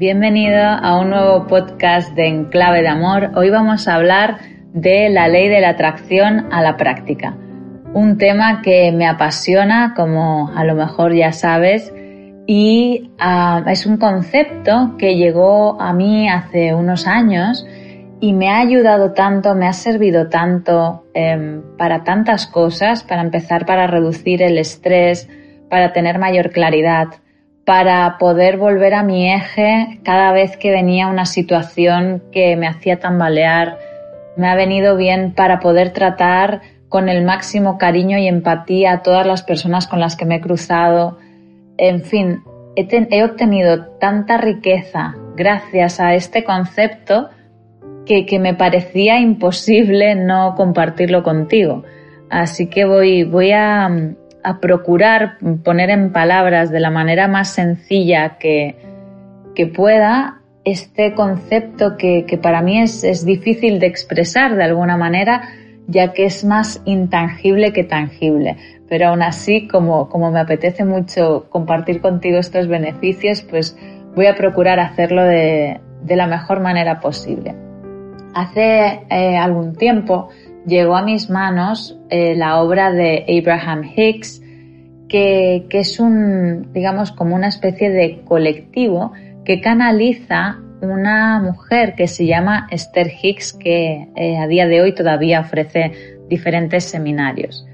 Bienvenido a un nuevo podcast de Enclave de Amor. Hoy vamos a hablar de la ley de la atracción a la práctica. Un tema que me apasiona, como a lo mejor ya sabes, y ah, es un concepto que llegó a mí hace unos años y me ha ayudado tanto, me ha servido tanto em, para tantas cosas, para empezar, para reducir el estrés, para tener mayor claridad, para poder volver a mi eje cada vez que venía una situación que me hacía tambalear. Me ha venido bien para poder tratar con el máximo cariño y empatía a todas las personas con las que me he cruzado. En fin, he, obtenido tanta riqueza gracias a este concepto que, que, me parecía imposible no compartirlo contigo. Así que voy, voy a, a procurar poner en palabras de la manera más sencilla que, que pueda este concepto que, que para mí es, es, difícil de expresar de alguna manera, ya que es más intangible que tangible. Pero aún así, como, como me apetece mucho compartir contigo estos beneficios, pues voy a procurar hacerlo de, de la mejor manera posible. Hace eh, algún tiempo llegó a mis manos eh, la obra de Abraham Hicks, que, es un, digamos, como una especie de colectivo que canaliza una mujer que se llama Esther Hicks, que eh, a día de hoy todavía ofrece diferentes seminarios.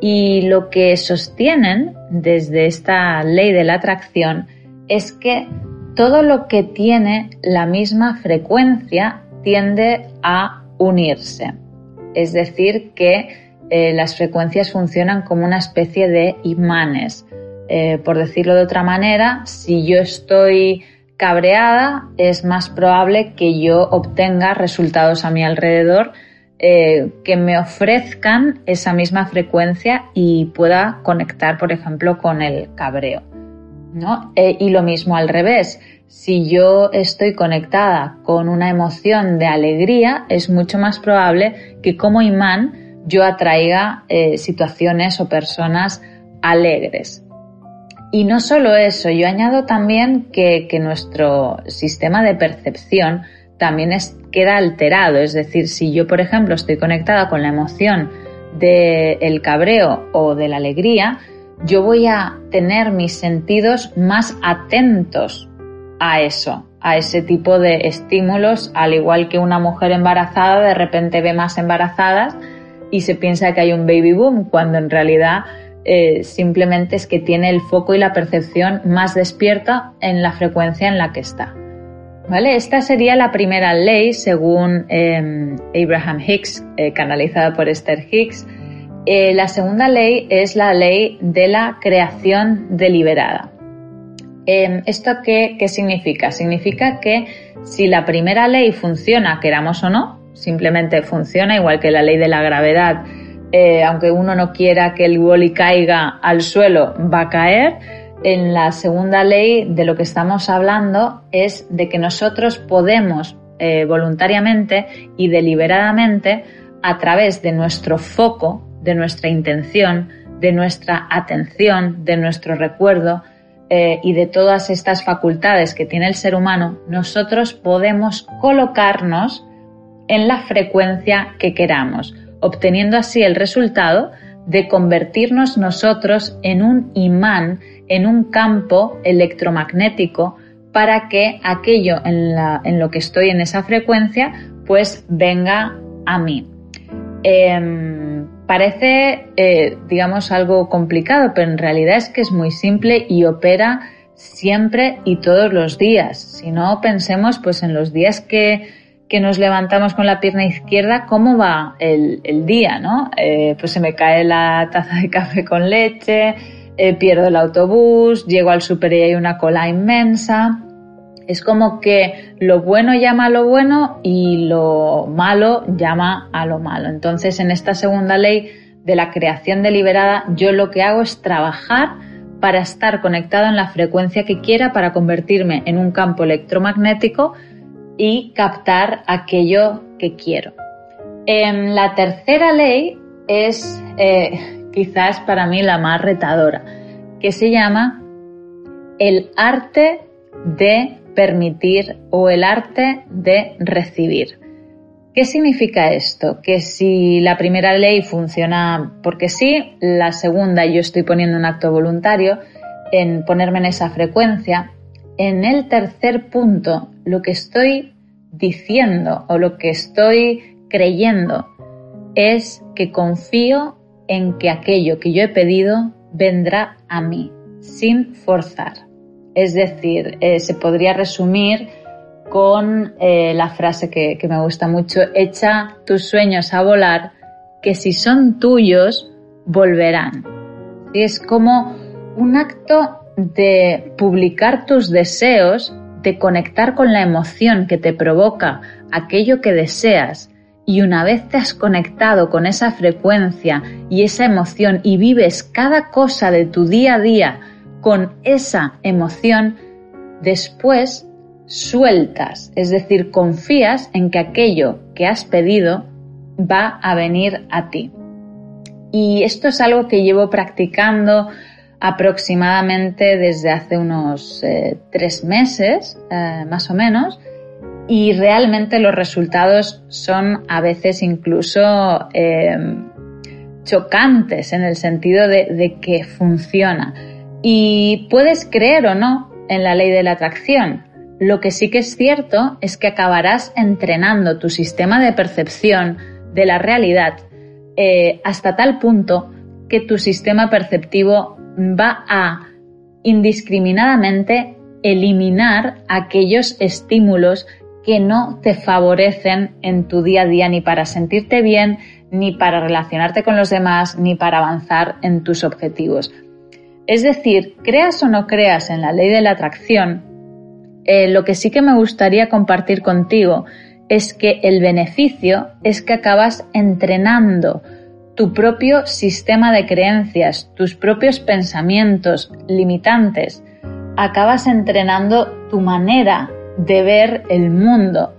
Y lo que sostienen desde esta ley de la atracción es que todo lo que tiene la misma frecuencia tiende a unirse. Es decir, que eh, las frecuencias funcionan como una especie de imanes. Eh, por decirlo de otra manera, si yo estoy cabreada, es más probable que yo obtenga resultados a mi alrededor eh, que me ofrezcan esa misma frecuencia y pueda conectar, por ejemplo, con el cabreo. Y lo mismo al revés. Si yo estoy conectada con una emoción de alegría, es mucho más probable que como imán yo atraiga eh, situaciones o personas alegres. Y no solo eso, yo añado también que, nuestro sistema de percepción también queda alterado. Es decir, si yo, por ejemplo, estoy conectada con la emoción del cabreo o de la alegría, yo voy a tener mis sentidos más atentos a eso, a ese tipo de estímulos, al igual que una mujer embarazada de repente ve más embarazadas y se piensa que hay un baby boom, cuando en realidad eh, simplemente es que tiene el foco y la percepción más despierta en la frecuencia en la que está. ¿Vale? Esta sería la primera ley según em, Abraham Hicks, eh, canalizada por Esther Hicks. Eh, la segunda ley es la ley de la creación deliberada. Em, ¿Esto qué, qué significa? Significa que si la primera ley funciona, queramos o no, simplemente funciona, igual que la ley de la gravedad, eh, aunque uno no quiera que el boli caiga al suelo, va a caer. En la segunda ley de lo que estamos hablando es de que nosotros podemos eh, voluntariamente y deliberadamente, a través de nuestro foco, de nuestra intención, de nuestra atención, de nuestro recuerdo eh, y de todas estas facultades que tiene el ser humano, nosotros podemos colocarnos en la frecuencia que queramos, obteniendo así el resultado de convertirnos nosotros en un imán, en un campo electromagnético para que aquello en, lo que estoy en esa frecuencia pues venga a mí. Em, parece, eh, digamos, algo complicado, pero en realidad es que es muy simple y opera siempre y todos los días. Si no, pensemos pues en los días que que nos levantamos con la pierna izquierda, ¿cómo va el, día? ¿no? Eh, pues se me cae la taza de café con leche, eh, pierdo el autobús, llego al super y hay una cola inmensa. Es como que lo bueno llama a lo bueno y lo malo llama a lo malo. Entonces, en esta segunda ley de la creación deliberada, yo lo que hago es trabajar para estar conectado en la frecuencia que quiera, para convertirme en un campo electromagnético y captar aquello que quiero. Em, la tercera ley es eh, quizás para mí la más retadora, que se llama el arte de permitir o el arte de recibir. ¿Qué significa esto? Que si la primera ley funciona porque sí, la segunda yo estoy poniendo un acto voluntario en ponerme en esa frecuencia, en el tercer punto lo que estoy diciendo o lo que estoy creyendo es que confío en que aquello que yo he pedido vendrá a mí, sin forzar. Es decir, eh, se podría resumir con eh, la frase que, me gusta mucho, echa tus sueños a volar, que si son tuyos, volverán. Es como un acto de publicar tus deseos, de conectar con la emoción que te provoca aquello que deseas y una vez te has conectado con esa frecuencia y esa emoción y vives cada cosa de tu día a día con esa emoción, después sueltas, es decir, confías en que aquello que has pedido va a venir a ti. Y esto es algo que llevo practicando aproximadamente desde hace unos eh, tres meses, eh, más o menos, y realmente los resultados son a veces incluso eh, chocantes en el sentido de que funciona. Y puedes creer o no en la ley de la atracción, lo que sí que es cierto es que acabarás entrenando tu sistema de percepción de la realidad eh, hasta tal punto que tu sistema perceptivo va a indiscriminadamente eliminar aquellos estímulos que no te favorecen en tu día a día ni para sentirte bien, ni para relacionarte con los demás, ni para avanzar en tus objetivos. Es decir, creas o no creas en la ley de la atracción, eh, lo que sí que me gustaría compartir contigo es que el beneficio es que acabas entrenando tu propio sistema de creencias, tus propios pensamientos limitantes. Acabas entrenando tu manera de ver el mundo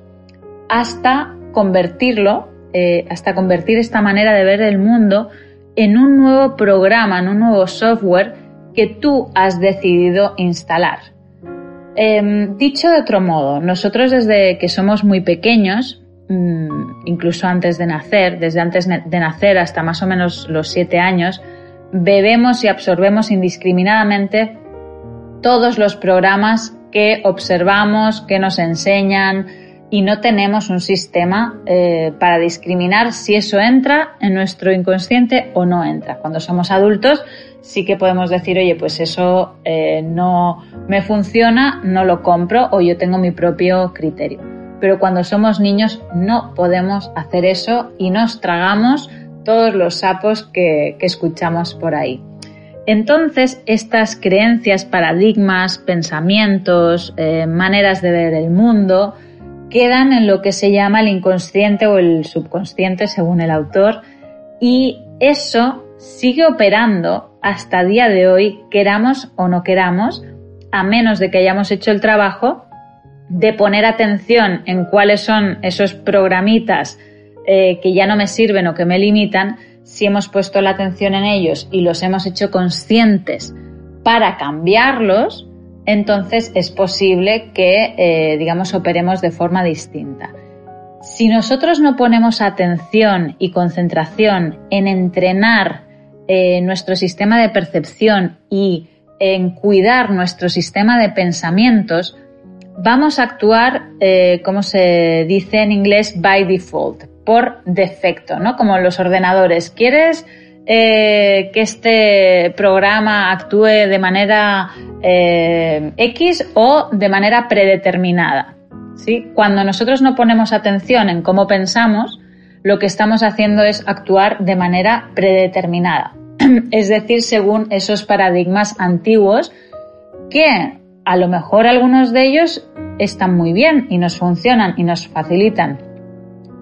hasta convertirlo, eh, hasta convertir esta manera de ver el mundo en un nuevo programa, en un nuevo software que tú has decidido instalar. Em, dicho de otro modo, nosotros desde que somos muy pequeños, mm, incluso antes de nacer, desde antes de nacer hasta más o menos los siete años, bebemos y absorbemos indiscriminadamente todos los programas que observamos, que nos enseñan y no tenemos un sistema eh, para discriminar si eso entra en nuestro inconsciente o no entra. Cuando somos adultos sí que podemos decir, oye, pues eso eh, no me funciona, no lo compro o yo tengo mi propio criterio. Pero cuando somos niños no podemos hacer eso y nos tragamos todos los sapos que, escuchamos por ahí. Entonces, estas creencias, paradigmas, pensamientos, eh, maneras de ver el mundo, quedan en lo que se llama el inconsciente o el subconsciente, según el autor, y eso sigue operando hasta día de hoy, queramos o no queramos, a menos de que hayamos hecho el trabajo de poner atención en cuáles son esos programitas eh, que ya no me sirven o que me limitan, si hemos puesto la atención en ellos y los hemos hecho conscientes para cambiarlos, entonces es posible que, eh, digamos, operemos de forma distinta. Si nosotros no ponemos atención y concentración en entrenar eh, nuestro sistema de percepción y en cuidar nuestro sistema de pensamientos, vamos a actuar, eh, como se dice en inglés, by default, por defecto, ¿no? Como los ordenadores. ¿Quieres eh, que este programa actúe de manera X o de manera predeterminada? ¿sí? Cuando nosotros no ponemos atención en cómo pensamos, lo que estamos haciendo es actuar de manera predeterminada, es decir, según esos paradigmas antiguos que a lo mejor algunos de ellos están muy bien y nos funcionan y nos facilitan,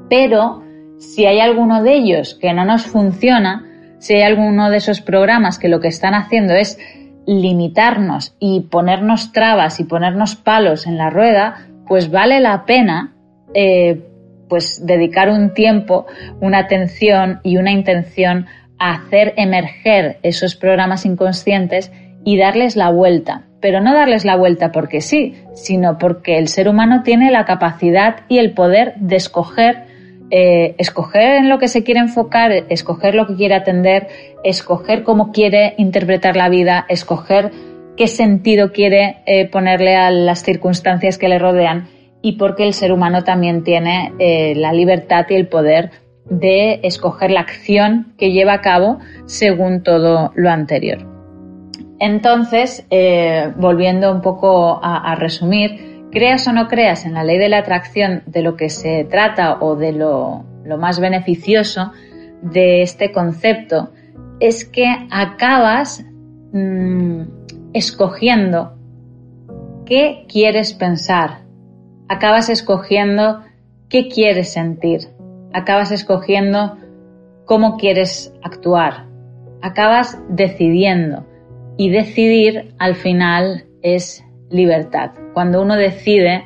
pero si hay alguno de ellos que no nos funciona, si hay alguno de esos programas que lo que están haciendo es limitarnos y ponernos trabas y ponernos palos en la rueda, pues vale la pena eh, pues dedicar un tiempo, una atención y una intención hacer emerger esos programas inconscientes y darles la vuelta. Pero no darles la vuelta porque sí, sino porque el ser humano tiene la capacidad y el poder de escoger, eh, escoger en lo que se quiere enfocar, escoger lo que quiere atender, escoger cómo quiere interpretar la vida, escoger qué sentido quiere eh, ponerle a las circunstancias que le rodean y porque el ser humano también tiene eh, la libertad y el poder de escoger la acción que lleva a cabo según todo lo anterior. Entonces, eh, volviendo un poco a, resumir, creas o no creas en la ley de la atracción de lo que se trata o de lo, más beneficioso de este concepto es que acabas mm, escogiendo qué quieres pensar, acabas escogiendo qué quieres sentir, acabas escogiendo cómo quieres actuar, acabas decidiendo y decidir al final es libertad. Cuando uno decide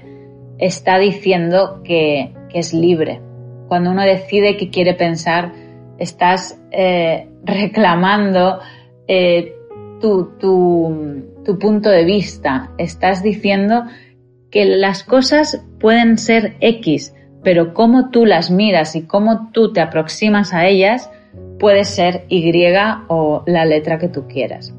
está diciendo que, es libre. Cuando uno decide que quiere pensar, estás eh, reclamando eh, tu, punto de vista. Estás diciendo que las cosas pueden ser X, pero cómo tú las miras y cómo tú te aproximas a ellas puede ser Y o la letra que tú quieras.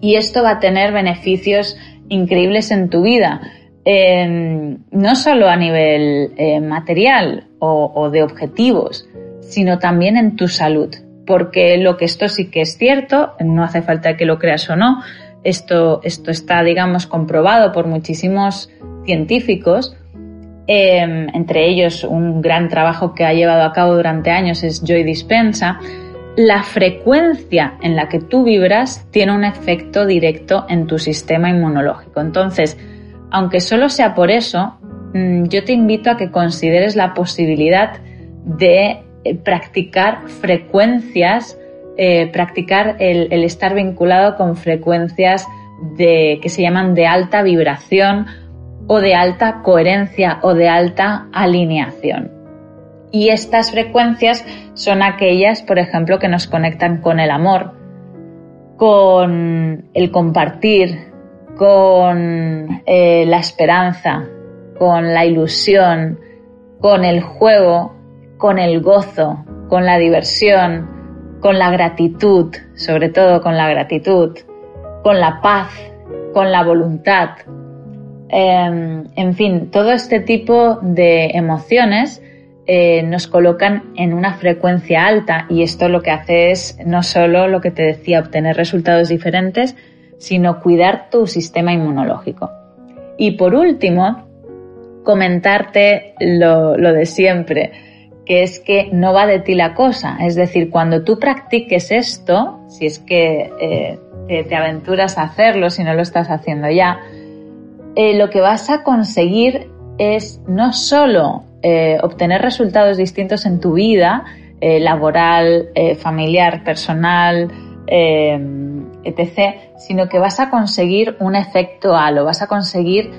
Y esto va a tener beneficios increíbles en tu vida, no solo a nivel eh, material o de objetivos, sino también en tu salud porque lo que esto sí que es cierto, no hace falta que lo creas o no, esto, esto está, digamos, comprobado por muchísimos científicos, em, entre ellos un gran trabajo que ha llevado a cabo durante años es Joy Dispensa, la frecuencia en la que tú vibras tiene un efecto directo en tu sistema inmunológico. Entonces, aunque solo sea por eso, mm, yo te invito a que consideres la posibilidad de eh, practicar frecuencias, eh, practicar el, estar vinculado con frecuencias de, que se llaman de alta vibración o de alta coherencia o de alta alineación. Y estas frecuencias son aquellas, por ejemplo, que nos conectan con el amor, con el compartir, con eh, la esperanza, con la ilusión, con el juego, con el gozo, con la diversión, con la gratitud, sobre todo con la gratitud, con la paz, con la voluntad. Em, en fin, todo este tipo de emociones eh, nos colocan en una frecuencia alta y esto lo que hace es no solo lo que te decía, obtener resultados diferentes, sino cuidar tu sistema inmunológico. Y por último, comentarte lo de siempre que es que no va de ti la cosa. Es decir, cuando tú practiques esto, si es que eh, te, aventuras a hacerlo, si no lo estás haciendo ya, eh, lo que vas a conseguir es no solo eh, obtener resultados distintos en tu vida, laboral, familiar, personal, etc., sino que vas a conseguir un efecto halo, vas a conseguir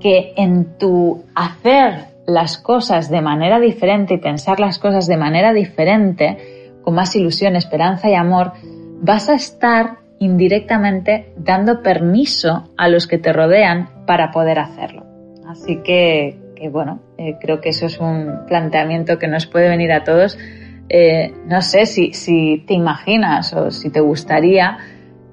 que en tu hacer las cosas de manera diferente y pensar las cosas de manera diferente, con más ilusión, esperanza y amor, vas a estar indirectamente dando permiso a los que te rodean para poder hacerlo. Así que, bueno, eh, creo que eso es un planteamiento que nos puede venir a todos. Eh, no sé si, si te imaginas o si te gustaría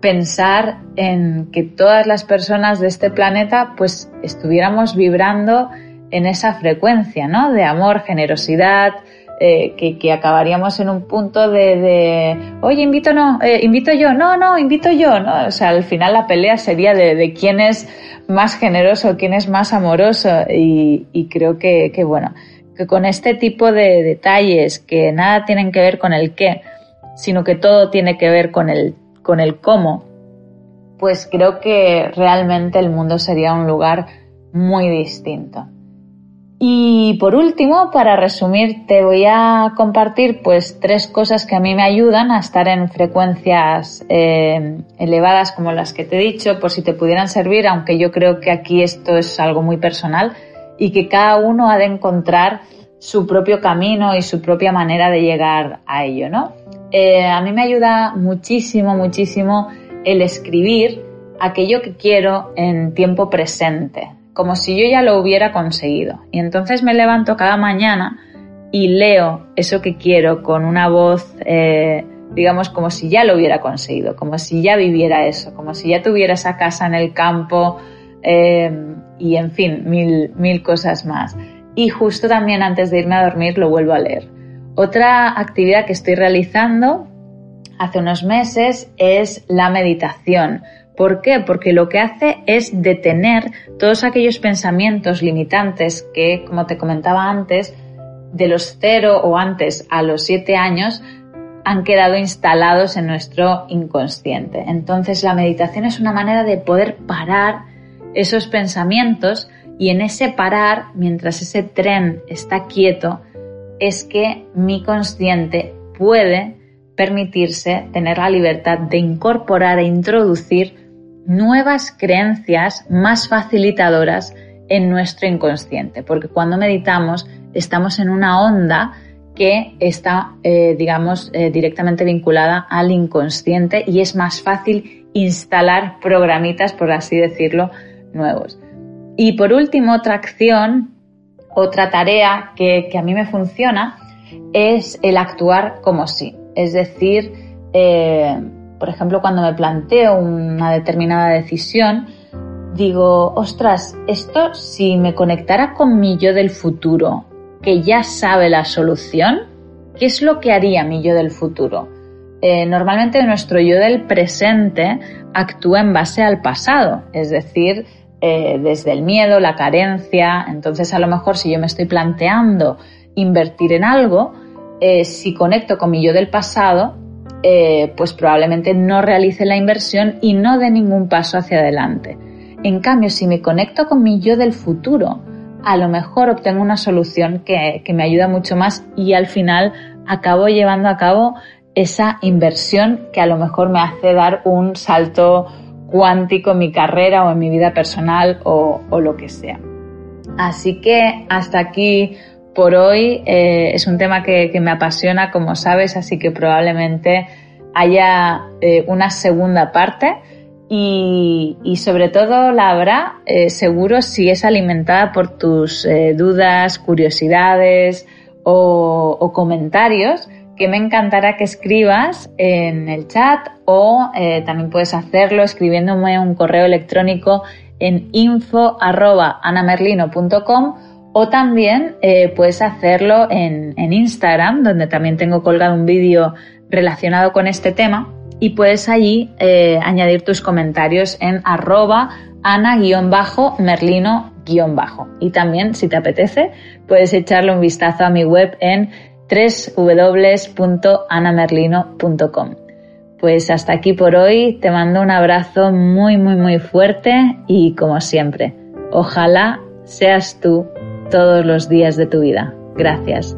pensar en que todas las personas de este planeta pues estuviéramos vibrando en esa frecuencia, ¿no? De amor, generosidad, eh, que, acabaríamos en un punto de, oye, invito no, eh, invito yo, no, no, invito yo, ¿no? O sea, al final la pelea sería de, quién es más generoso, quién es más amoroso y, creo que, que, bueno, que con este tipo de detalles que nada tienen que ver con el qué, sino que todo tiene que ver con el, con el cómo, pues creo que realmente el mundo sería un lugar muy distinto. Y por último, para resumir, te voy a compartir pues tres cosas que a mí me ayudan a estar en frecuencias eh, elevadas como las que te he dicho, por si te pudieran servir, aunque yo creo que aquí esto es algo muy personal y que cada uno ha de encontrar su propio camino y su propia manera de llegar a ello, ¿no? Eh, a mí me ayuda muchísimo, muchísimo el escribir aquello que quiero en tiempo presente, como si yo ya lo hubiera conseguido. Y entonces me levanto cada mañana y leo eso que quiero con una voz, eh, digamos, como si ya lo hubiera conseguido, como si ya viviera eso, como si ya tuviera esa casa en el campo eh, y, en fin, mil, mil cosas más. Y justo también antes de irme a dormir lo vuelvo a leer. Otra actividad que estoy realizando hace unos meses es la meditación. ¿Por qué? Porque lo que hace es detener todos aquellos pensamientos limitantes que, como te comentaba antes, de los cero o antes a los siete años han quedado instalados en nuestro inconsciente. Entonces la meditación es una manera de poder parar esos pensamientos y en ese parar, mientras ese tren está quieto, es que mi consciente puede permitirse tener la libertad de incorporar e introducir nuevas creencias más facilitadoras en nuestro inconsciente, porque cuando meditamos estamos en una onda que está, eh, digamos, eh, directamente vinculada al inconsciente y es más fácil instalar programitas, por así decirlo, nuevos. Y por último, otra acción, otra tarea que, a mí me funciona es el actuar como sí. Es decir, eh, por ejemplo, cuando me planteo una determinada decisión, digo, ostras, esto si me conectara con mi yo del futuro, que ya sabe la solución, ¿qué es lo que haría mi yo del futuro? Eh, normalmente nuestro yo del presente actúa en base al pasado, es decir, eh, desde el miedo, la carencia. Entonces, a lo mejor si yo me estoy planteando invertir en algo, eh, si conecto con mi yo del pasado, pues probablemente no realice la inversión y no dé ningún paso hacia adelante. En cambio, si me conecto con mi yo del futuro, a lo mejor obtengo una solución que, me ayuda mucho más y al final acabo llevando a cabo esa inversión que a lo mejor me hace dar un salto cuántico en mi carrera o en mi vida personal o, lo que sea. Así que hasta aquí por hoy eh, es un tema que, me apasiona, como sabes, así que probablemente haya eh, una segunda parte y, sobre todo la habrá eh, seguro si es alimentada por tus dudas, curiosidades o, comentarios que me encantará que escribas en el chat o también puedes hacerlo escribiéndome un correo electrónico en info.anamerlino.com o también puedes hacerlo en, Instagram donde también tengo colgado un vídeo relacionado con este tema y puedes allí eh, añadir tus comentarios en arroba ana-merlino- y también, si te apetece, puedes echarle un vistazo a mi web en www.anamerlino.com. Pues hasta aquí por hoy, te mando un abrazo muy, muy, muy fuerte y como siempre, ojalá seas tú todos los días de tu vida. Gracias.